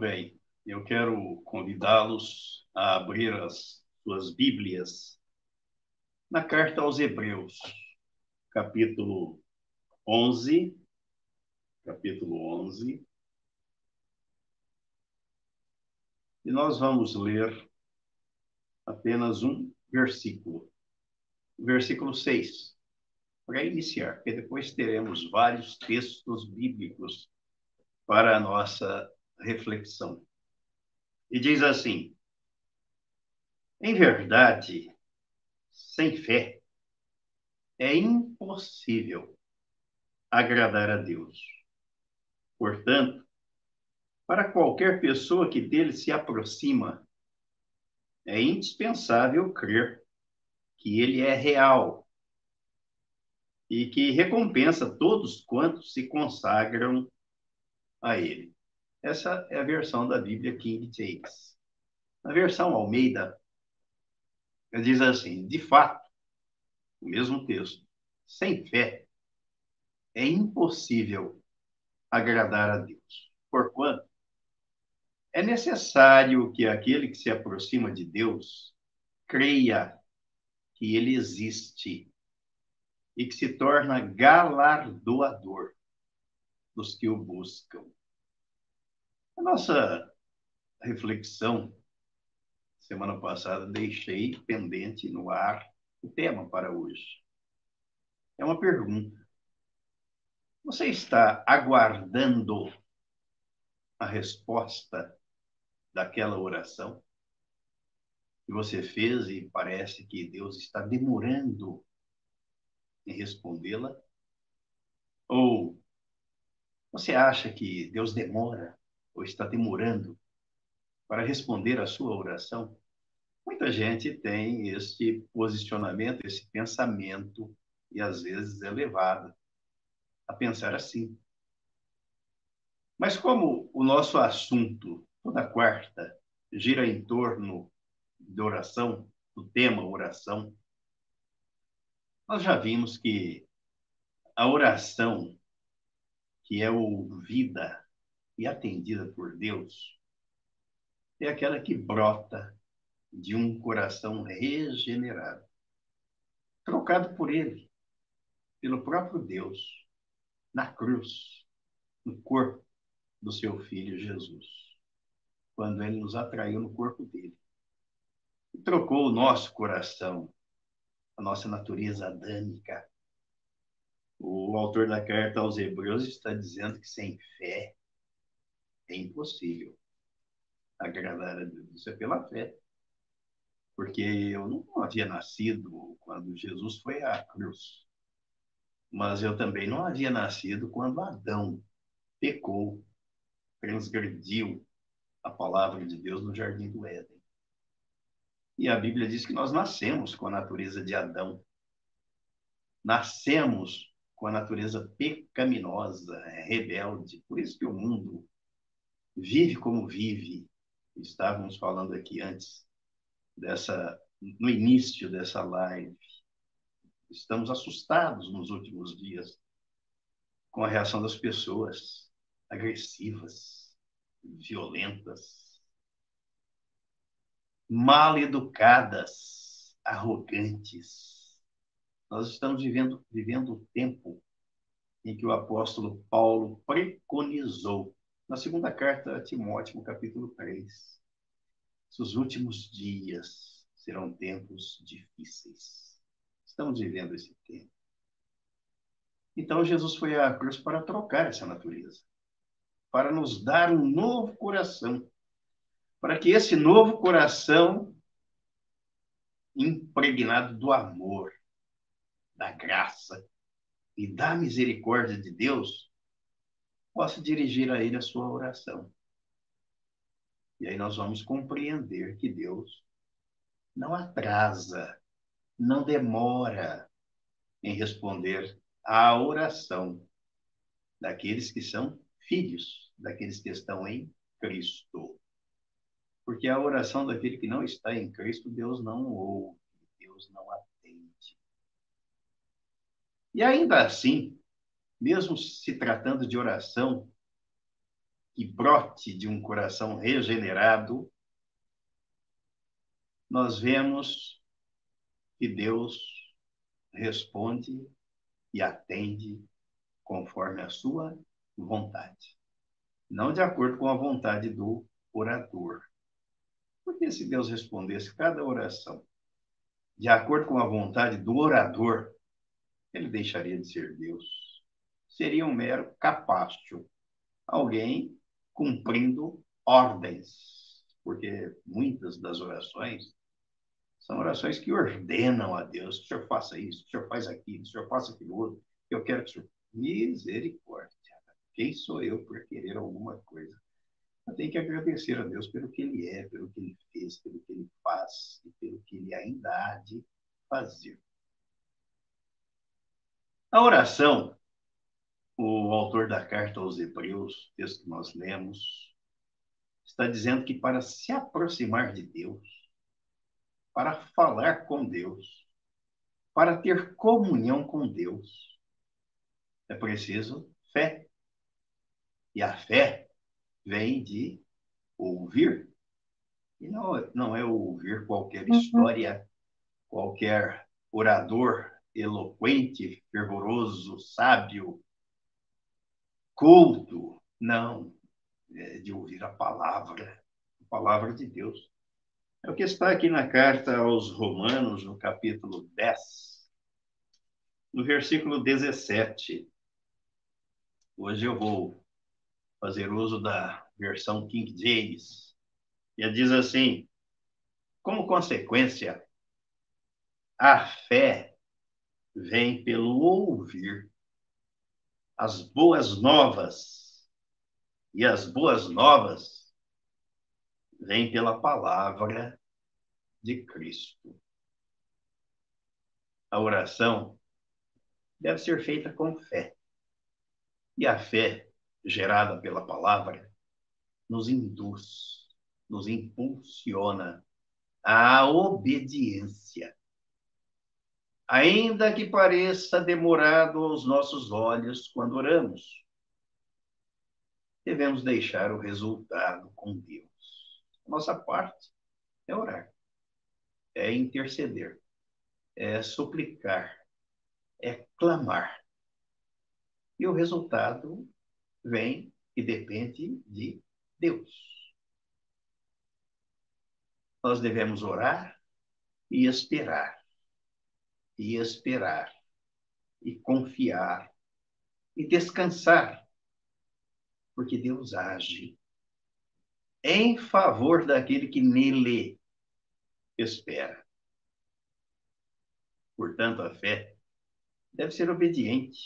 Bem. Eu quero convidá-los a abrir as suas Bíblias na carta aos Hebreus, capítulo 11, capítulo 11. E nós vamos ler apenas um versículo, versículo 6, para iniciar, porque depois teremos vários textos bíblicos para a nossa reflexão. E diz assim: Em verdade, sem fé, é impossível agradar a Deus. Portanto, para qualquer pessoa que dele se aproxima, é indispensável crer que ele é real e que recompensa todos quantos se consagram a ele. Essa é a versão da Bíblia King James. Na versão Almeida, diz assim: de fato, o mesmo texto, sem fé, é impossível agradar a Deus. Porquanto, é necessário que aquele que se aproxima de Deus creia que ele existe e que se torna galardoador dos que o buscam. A nossa reflexão, semana passada, deixei pendente no ar o tema para hoje. É uma pergunta. Você está aguardando a resposta daquela oração que você fez e parece que Deus está demorando em respondê-la? Ou você acha que Deus demora ou está demorando para responder à sua oração? Muita gente tem esse posicionamento, esse pensamento, e às vezes é levada a pensar assim. Mas como o nosso assunto, toda quarta, gira em torno de oração, do tema oração, nós já vimos que a oração que é ouvida e atendida por Deus é aquela que brota de um coração regenerado, trocado por Ele, pelo próprio Deus, na cruz, no corpo do seu Filho Jesus, quando Ele nos atraiu no corpo dele. E trocou o nosso coração, a nossa natureza adâmica. O autor da carta aos Hebreus está dizendo que sem fé é impossível agradar a Deus. Isso é pela fé. Porque eu não havia nascido quando Jesus foi à cruz. Mas eu também não havia nascido quando Adão pecou, transgrediu a palavra de Deus no jardim do Éden. E a Bíblia diz que nós nascemos com a natureza de Adão. Nascemos com a natureza pecaminosa, rebelde. Por isso que o mundo vive como vive. Estávamos falando aqui antes dessa no início dessa live. Estamos assustados nos últimos dias com a reação das pessoas agressivas, violentas, mal educadas, arrogantes. Nós estamos vivendo vivendo o tempo em que o apóstolo Paulo preconizou na segunda carta a Timóteo, capítulo 3, os últimos dias serão tempos difíceis. Estamos vivendo esse tempo. Então, Jesus foi à cruz para trocar essa natureza, para nos dar um novo coração, para que esse novo coração, impregnado do amor, da graça e da misericórdia de Deus, possa dirigir a Ele a sua oração. E aí nós vamos compreender que Deus não atrasa, não demora em responder à oração daqueles que são filhos, daqueles que estão em Cristo. Porque a oração daquele que não está em Cristo, Deus não ouve, Deus não atende. E ainda assim, mesmo se tratando de oração e brote de um coração regenerado, nós vemos que Deus responde e atende conforme a sua vontade, não de acordo com a vontade do orador. Porque se Deus respondesse cada oração de acordo com a vontade do orador, ele deixaria de ser Deus. Seria um mero capácio, alguém cumprindo ordens, porque muitas das orações são orações que ordenam a Deus, o Senhor faça isso, o Senhor faz aquilo, o Senhor faça aquilo outro, eu quero que o Senhor... Misericórdia. Quem sou eu por querer alguma coisa? Eu tenho que agradecer a Deus pelo que Ele é, pelo que Ele fez, pelo que Ele faz e pelo que Ele ainda há de fazer. A oração, o autor da carta aos Hebreus, texto que nós lemos, está dizendo que para se aproximar de Deus, para falar com Deus, para ter comunhão com Deus, é preciso fé. E a fé vem de ouvir. E não, não é ouvir qualquer uhum. história, qualquer orador eloquente, fervoroso, sábio, culto. Não. É de ouvir a palavra, a palavra de Deus. É o que está aqui na carta aos Romanos, no capítulo 10, no versículo 17. Hoje eu vou fazer uso da versão King James. E diz assim: como consequência, a fé vem pelo ouvir as boas novas, e as boas novas vêm pela palavra de Cristo. A oração deve ser feita com fé. E a fé gerada pela palavra nos induz, nos impulsiona à obediência. Ainda que pareça demorado aos nossos olhos quando oramos, devemos deixar o resultado com Deus. Nossa parte é orar, é interceder, é suplicar, é clamar. E o resultado vem e depende de Deus. Nós devemos orar e esperar, e esperar, e confiar, e descansar, porque Deus age em favor daquele que nele espera. Portanto, a fé deve ser obediente.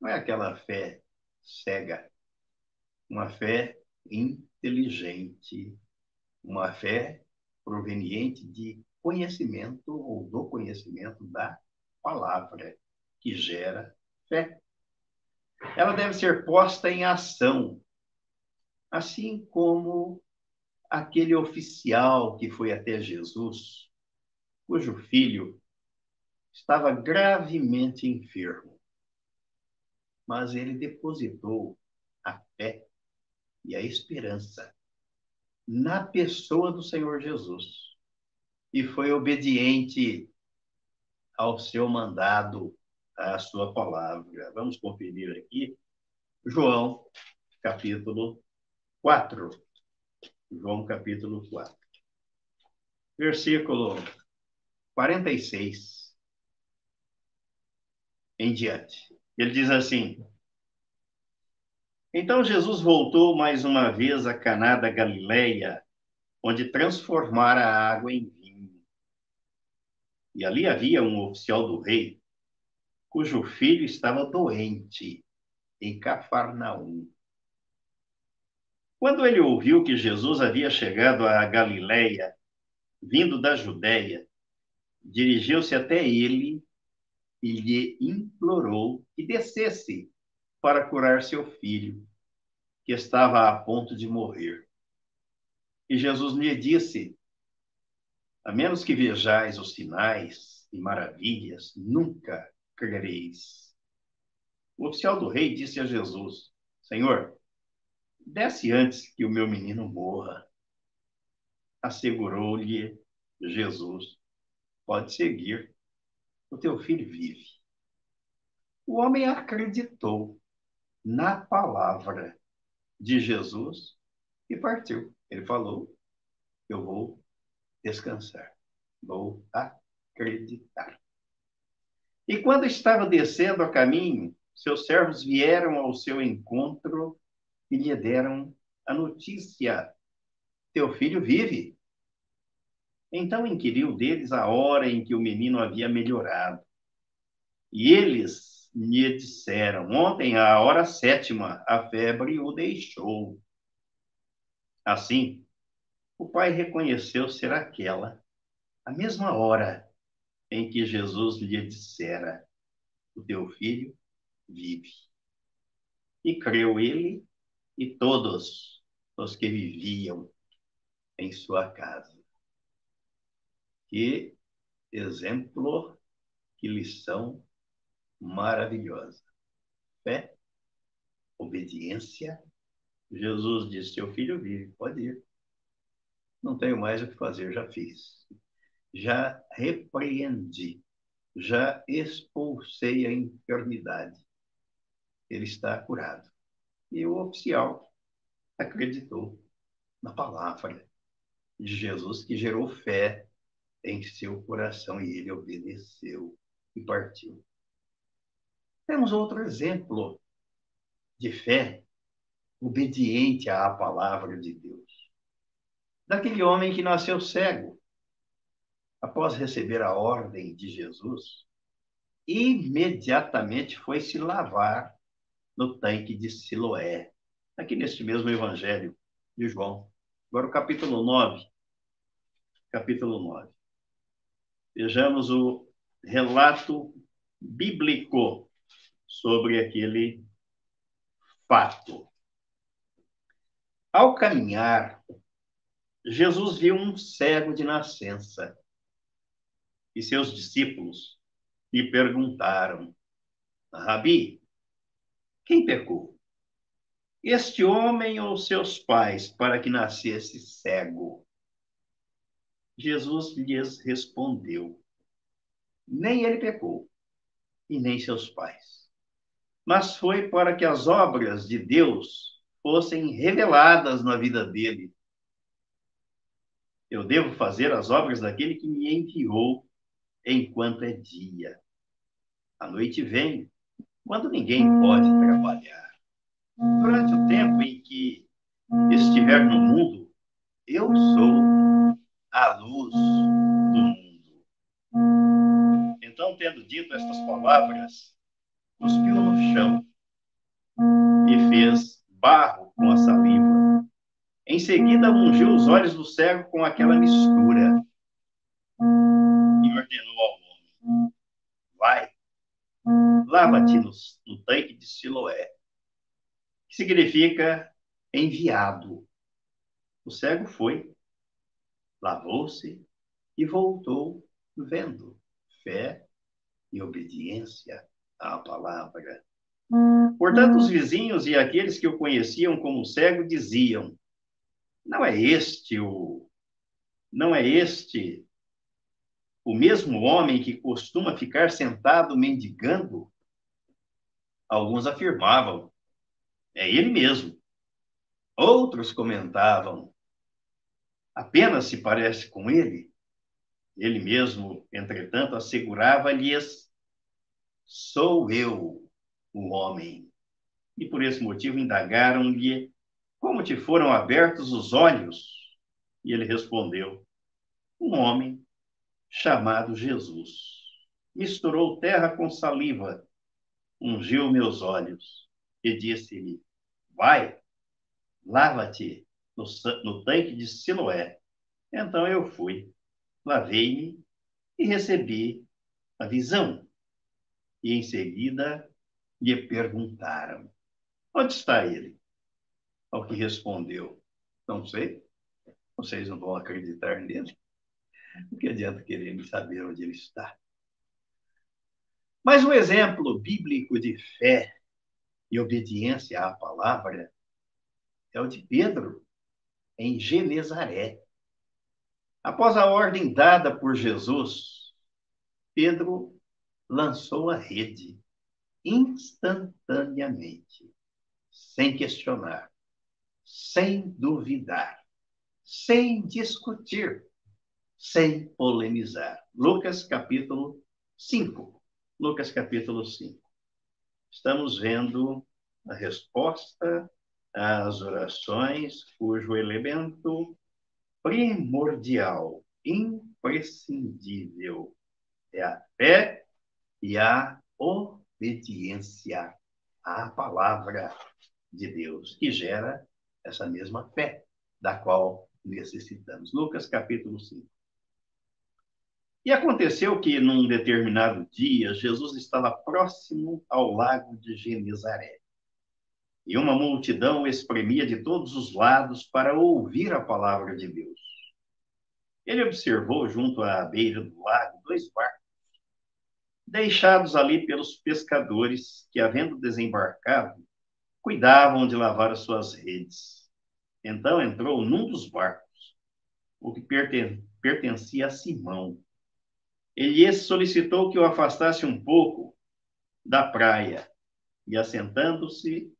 Não é aquela fé cega, uma fé inteligente, uma fé proveniente de conhecimento ou do conhecimento da palavra, que gera fé. Ela deve ser posta em ação, assim como aquele oficial que foi até Jesus, cujo filho estava gravemente enfermo mas ele depositou a fé e a esperança na pessoa do Senhor Jesus e foi obediente ao seu mandado, à sua palavra. Vamos conferir aqui João, capítulo 4. João, capítulo 4. Versículo 46 em diante. Ele diz assim: Então Jesus voltou mais uma vez a Caná da Galileia, onde transformara a água em vinho. E ali havia um oficial do rei, cujo filho estava doente em Cafarnaum. Quando ele ouviu que Jesus havia chegado a Galileia, vindo da Judéia, dirigiu-se até ele e lhe implorou que descesse para curar seu filho, que estava a ponto de morrer. E Jesus lhe disse: A menos que vejais os sinais e maravilhas, nunca crereis. O oficial do rei disse a Jesus: Senhor, desce antes que o meu menino morra. Assegurou-lhe Jesus: Pode seguir, o teu filho vive. O homem acreditou na palavra de Jesus e partiu. Ele falou: Eu vou descansar, vou acreditar. E quando estava descendo a caminho, seus servos vieram ao seu encontro e lhe deram a notícia: Teu filho vive. Então inquiriu deles a hora em que o menino havia melhorado. E eles lhe disseram: Ontem, à hora sétima, a febre o deixou. Assim, o pai reconheceu ser aquela a mesma hora em que Jesus lhe dissera: O teu filho vive. E creu ele e todos os que viviam em sua casa. Que exemplo, que lição maravilhosa. Fé, obediência. Jesus disse: Seu filho vive, pode ir. Não tenho mais o que fazer, já fiz. Já repreendi, já expulsei a enfermidade. Ele está curado. E o oficial acreditou na palavra de Jesus, que gerou fé em seu coração e ele obedeceu e partiu. Temos outro exemplo de fé obediente à palavra de Deus. Daquele homem que nasceu cego. Após receber a ordem de Jesus, imediatamente foi se lavar no tanque de Siloé, aqui neste mesmo evangelho de João. Agora o capítulo 9. Capítulo 9. Vejamos o relato bíblico sobre aquele fato. Ao caminhar, Jesus viu um cego de nascença e seus discípulos lhe perguntaram: Rabi, quem pecou? Este homem ou seus pais para que nascesse cego? Jesus lhes respondeu: Nem ele pecou, e nem seus pais mas foi para que as obras de Deus fossem reveladas na vida dele. Eu devo fazer as obras daquele que me enviou enquanto é dia. A noite vem, quando ninguém pode trabalhar. Durante o tempo em que estiver no mundo, eu sou a luz do mundo. Então, tendo dito estas palavras, cuspiu no chão e fez barro com a saliva. Em seguida, ungiu os olhos do cego com aquela mistura e ordenou ao homem: Vai, lava-te no, no tanque de Siloé, que significa enviado. O cego foi, lavou-se e voltou vendo. Fé e obediência a palavra. Portanto, os vizinhos e aqueles que o conheciam como cego diziam: Não é este o não é este o mesmo homem que costuma ficar sentado mendigando? Alguns afirmavam: É ele mesmo. Outros comentavam: Apenas se parece com ele. Ele mesmo, entretanto, assegurava-lhes Sou eu, o homem. E por esse motivo indagaram-lhe como te foram abertos os olhos. E ele respondeu: Um homem chamado Jesus misturou terra com saliva, ungiu meus olhos e disse-me: Vai, lava-te no, no tanque de Siloé. Então eu fui, lavei-me e recebi a visão e em seguida lhe perguntaram: Onde está ele? Ao que respondeu: Não sei. Vocês não vão acreditar nele. O que adianta querer saber onde ele está? Mas um exemplo bíblico de fé e obediência à palavra é o de Pedro, em Genezaré. Após a ordem dada por Jesus, Pedro lançou a rede instantaneamente, sem questionar, sem duvidar, sem discutir, sem polemizar. Lucas capítulo 5. Lucas capítulo 5. Estamos vendo a resposta às orações cujo elemento primordial, imprescindível, é a fé e a obediência à palavra de Deus, que gera essa mesma fé da qual necessitamos. Lucas capítulo 5. E aconteceu que, num determinado dia, Jesus estava próximo ao lago de Genezaré. E uma multidão espremia de todos os lados para ouvir a palavra de Deus. Ele observou junto à beira do lago dois barcos, deixados ali pelos pescadores que, havendo desembarcado, cuidavam de lavar as suas redes. Então entrou num dos barcos, o que pertencia a Simão Elias solicitou que o afastasse um pouco da praia e, assentando-se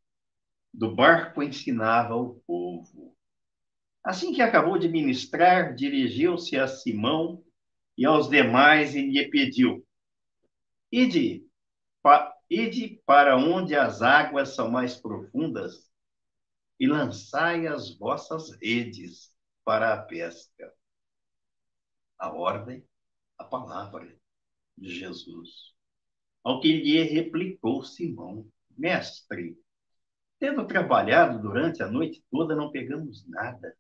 do barco, ensinava o povo. Assim que acabou de ministrar, dirigiu-se a Simão e aos demais e lhe pediu: Ide, pa, ide para onde as águas são mais profundas e lançai as vossas redes para a pesca. A ordem a palavra de Jesus. Ao que lhe replicou Simão, mestre, tendo trabalhado durante a noite toda, não pegamos nada.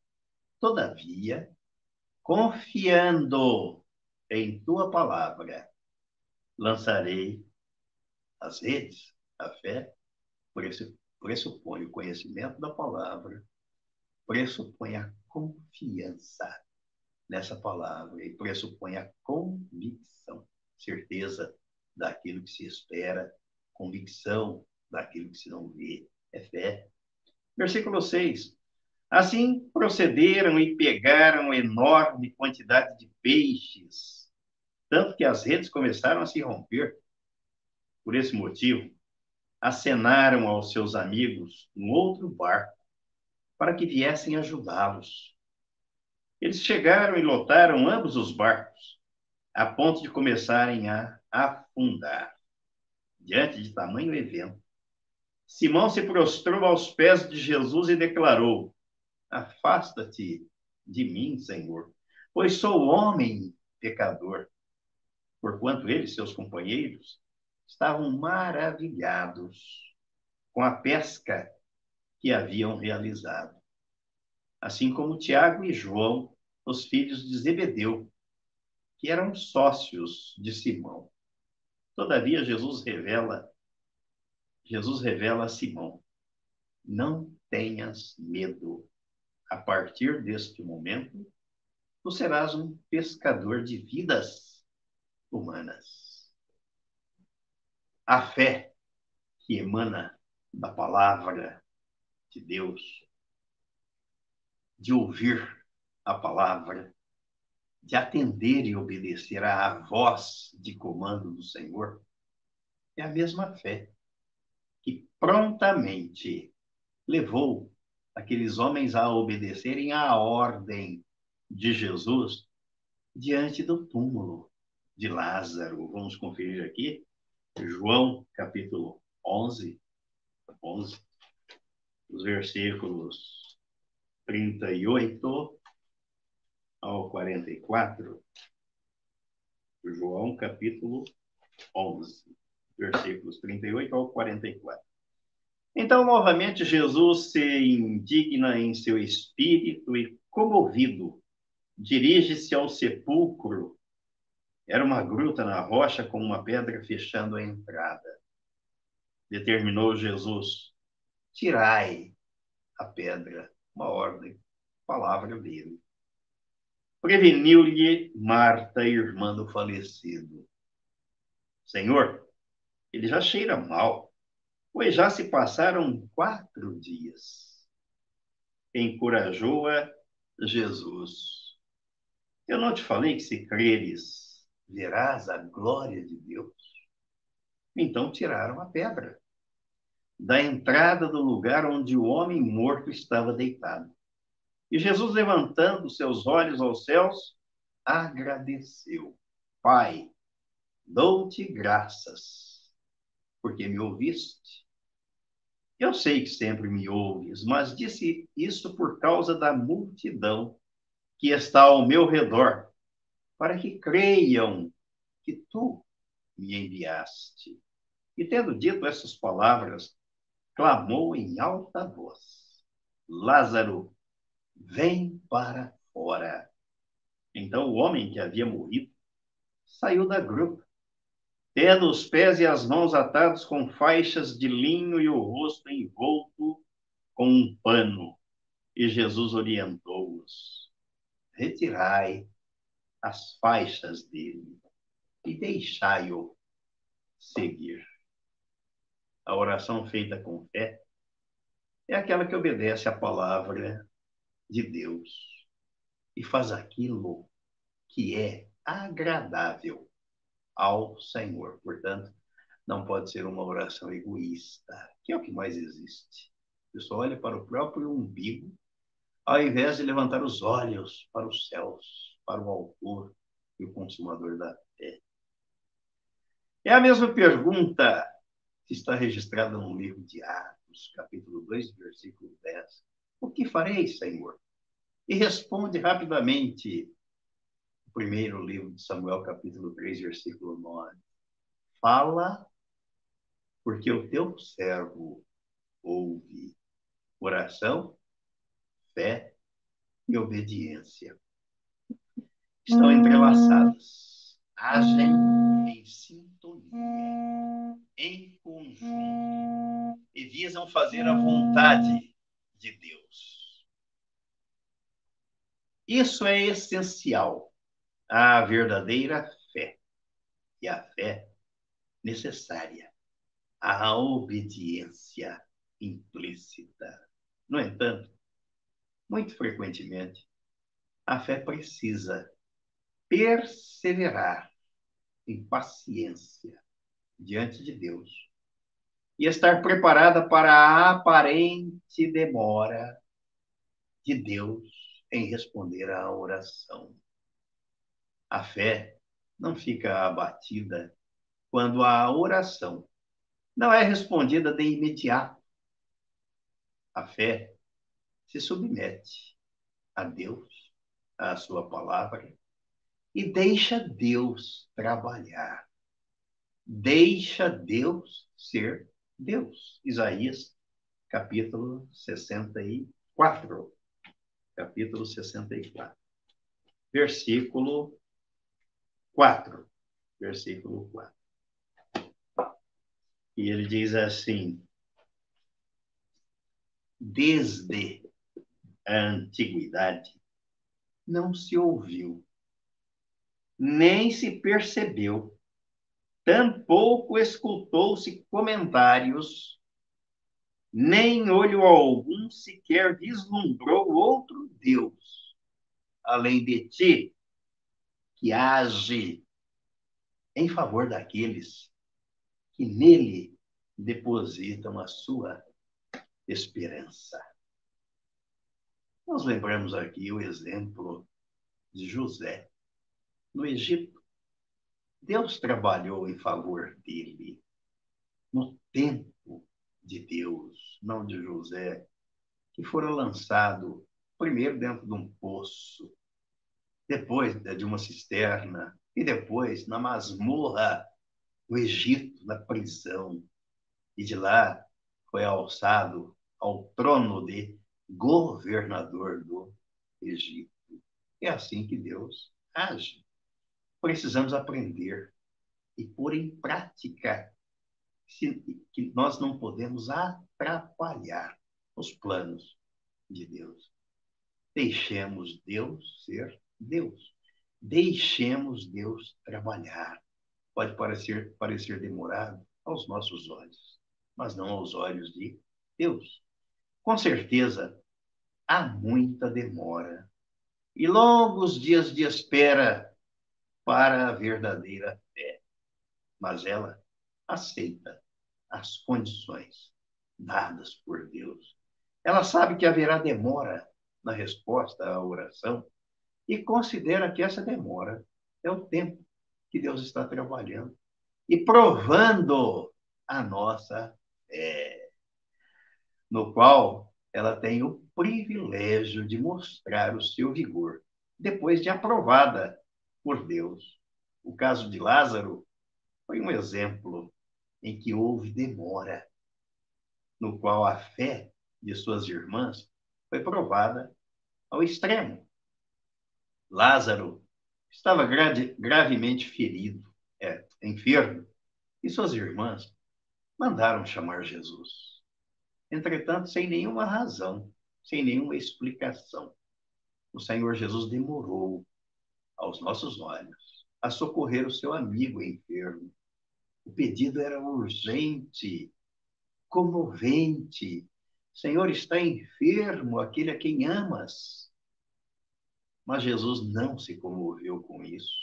Todavia, confiando em tua palavra, lançarei as redes. A fé pressupõe o conhecimento da palavra, pressupõe a confiança nessa palavra e pressupõe a convicção, certeza daquilo que se espera, convicção daquilo que se não vê, é fé. Versículo 6. Assim procederam e pegaram enorme quantidade de peixes, tanto que as redes começaram a se romper. Por esse motivo, acenaram aos seus amigos um outro barco para que viessem ajudá-los. Eles chegaram e lotaram ambos os barcos, a ponto de começarem a afundar. Diante de tamanho evento, Simão se prostrou aos pés de Jesus e declarou: Afasta-te de mim, Senhor, pois sou homem pecador. Porquanto ele e seus companheiros estavam maravilhados com a pesca que haviam realizado. Assim como Tiago e João, os filhos de Zebedeu, que eram sócios de Simão. Todavia, Jesus revela, Jesus revela a Simão: não tenhas medo. A partir deste momento, tu serás um pescador de vidas humanas. A fé que emana da palavra de Deus, de ouvir a palavra, de atender e obedecer à voz de comando do Senhor, é a mesma fé que prontamente levou aqueles homens a obedecerem à ordem de Jesus diante do túmulo de Lázaro. Vamos conferir aqui, João capítulo 11, 11 os versículos 38 ao 44, João capítulo 11, versículos 38 ao 44. Então, novamente, Jesus se indigna em seu espírito e, comovido, dirige-se ao sepulcro. Era uma gruta na rocha com uma pedra fechando a entrada. Determinou Jesus: tirai a pedra, uma ordem, palavra dele preveniu-lhe Marta, irmã do falecido. Senhor, ele já cheira mal, pois já se passaram quatro dias. encorajou-a Jesus. Eu não te falei que se creres, verás a glória de Deus? Então tiraram a pedra da entrada do lugar onde o homem morto estava deitado. E Jesus, levantando seus olhos aos céus, agradeceu: Pai, dou-te graças, porque me ouviste. Eu sei que sempre me ouves, mas disse isso por causa da multidão que está ao meu redor, para que creiam que tu me enviaste. E tendo dito essas palavras, clamou em alta voz: Lázaro, vem para fora. Então o homem que havia morrido saiu da gruta, tendo os pés e as mãos atados com faixas de linho e o rosto envolto com um pano. E Jesus orientou-os: retirai as faixas dele e deixai-o seguir. A oração feita com fé é aquela que obedece à palavra de Deus e faz aquilo que é agradável ao Senhor. Portanto, não pode ser uma oração egoísta, que é o que mais existe. A pessoa olha para o próprio umbigo, ao invés de levantar os olhos para os céus, para o autor e o consumador da fé. É a mesma pergunta que está registrada no livro de Atos, capítulo 2, versículo 10. O que farei, Senhor? E responde rapidamente o primeiro livro de Samuel, capítulo 3, versículo 9. Fala, porque o teu servo ouve. Oração, fé e obediência. Estão entrelaçadas. Agem em sintonia, em conjunto, e visam fazer a vontade de Deus. Isso é essencial à verdadeira fé. E a fé necessária à obediência implícita. No entanto, muito frequentemente, a fé precisa perseverar em paciência diante de Deus e estar preparada para a aparente demora de Deus em responder à oração. A fé não fica abatida quando a oração não é respondida de imediato. A fé se submete a Deus, à sua palavra, e deixa Deus trabalhar. Deixa Deus ser Deus. Isaías, capítulo 64 capítulo 64, versículo 4. Versículo 4. E ele diz assim: Desde a antiguidade não se ouviu, nem se percebeu, tampouco escutou-se comentários. Nem olho algum sequer vislumbrou outro Deus, além de ti, que age em favor daqueles que nele depositam a sua esperança. Nós lembramos aqui o exemplo de José no Egito. Deus trabalhou em favor dele no tempo de Deus, não de José, que fora lançado primeiro dentro de um poço, depois de uma cisterna, e depois na masmorra do Egito, na prisão. E de lá foi alçado ao trono de governador do Egito. É assim que Deus age. Precisamos aprender e pôr em prática que nós não podemos atrapalhar os planos de Deus. Deixemos Deus ser Deus. Deixemos Deus trabalhar. Pode parecer, parecer demorado aos nossos olhos, mas não aos olhos de Deus. Com certeza, há muita demora e longos dias de espera para a verdadeira fé. Mas ela aceita as condições dadas por Deus. Ela sabe que haverá demora na resposta à oração e considera que essa demora é o tempo que Deus está trabalhando e provando a nossa fé, no qual ela tem o privilégio de mostrar o seu vigor, depois de aprovada por Deus. O caso de Lázaro foi um exemplo em que houve demora, no qual a fé de suas irmãs foi provada ao extremo. Lázaro estava gravemente ferido, é, enfermo, e suas irmãs mandaram chamar Jesus. Entretanto, sem nenhuma razão, sem nenhuma explicação, o Senhor Jesus demorou, aos nossos olhos, a socorrer o seu amigo enfermo. O pedido era urgente, comovente. Senhor, está enfermo aquele a quem amas. Mas Jesus não se comoveu com isso.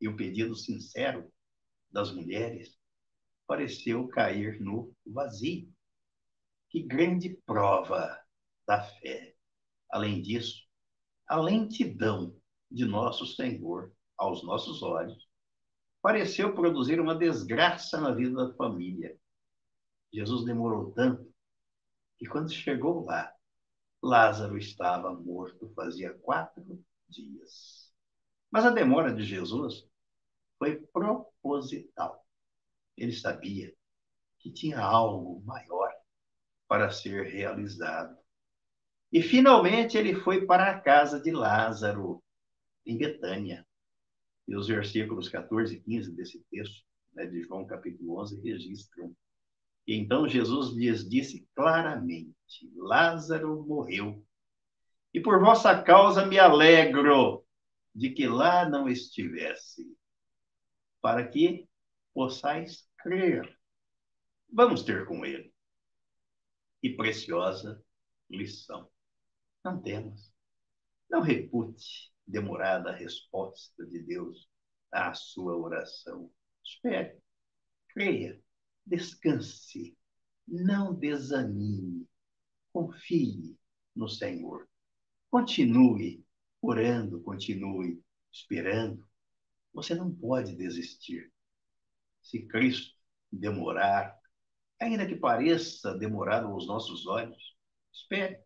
E o pedido sincero das mulheres pareceu cair no vazio. Que grande prova da fé. Além disso, a lentidão de nosso Senhor aos nossos olhos pareceu produzir uma desgraça na vida da família. Jesus demorou tanto que, quando chegou lá, Lázaro estava morto fazia quatro dias. Mas a demora de Jesus foi proposital. Ele sabia que tinha algo maior para ser realizado. E finalmente ele foi para a casa de Lázaro, em Betânia. E os versículos 14 e 15 desse texto, né, de João capítulo 11, registram. E então Jesus lhes disse claramente: Lázaro morreu. E por vossa causa me alegro de que lá não estivesse, para que possais crer. Vamos ter com ele. E preciosa lição. Não temos. Não repute demorada a resposta de Deus à sua oração. Espere, creia, descanse, não desanime, confie no Senhor. Continue orando, continue esperando. Você não pode desistir. Se Cristo demorar, ainda que pareça demorado aos nossos olhos, espere,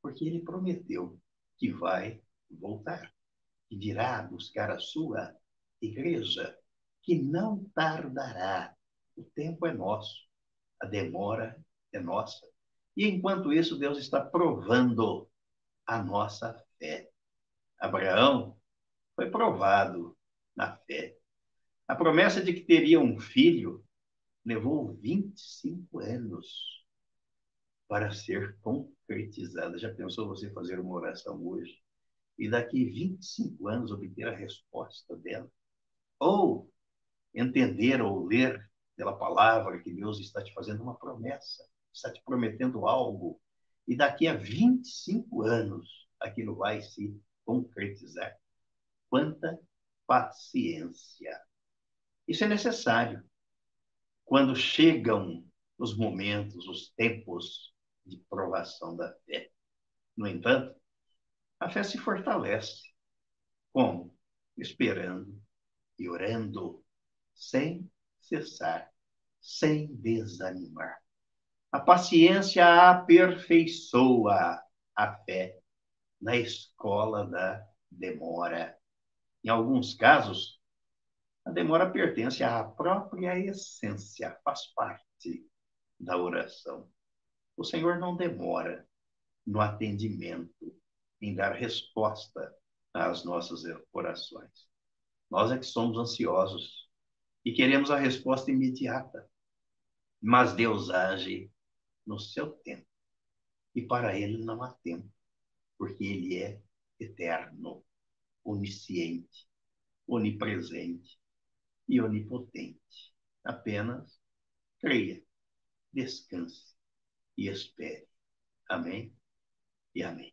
porque ele prometeu que vai voltar e virá buscar a sua igreja, que não tardará. O tempo é nosso, a demora é nossa. E enquanto isso, Deus está provando a nossa fé. Abraão foi provado na fé. A promessa de que teria um filho levou 25 anos para ser concretizada. Já pensou você fazer uma oração hoje? E daqui 25 anos obter a resposta dela. Ou entender ou ler pela palavra que Deus está te fazendo uma promessa, está te prometendo algo, e daqui a 25 anos aquilo vai se concretizar. Quanta paciência! Isso é necessário quando chegam os momentos, os tempos de provação da fé. No entanto, a fé se fortalece. Como? Esperando e orando, sem cessar, sem desanimar. A paciência aperfeiçoa a fé na escola da demora. Em alguns casos, a demora pertence à própria essência, faz parte da oração. O Senhor não demora no atendimento em dar resposta às nossas orações. Nós é que somos ansiosos e queremos a resposta imediata. Mas Deus age no seu tempo. E para ele não há tempo, porque ele é eterno, onisciente, onipresente e onipotente. Apenas creia, descanse e espere. Amém? e amém.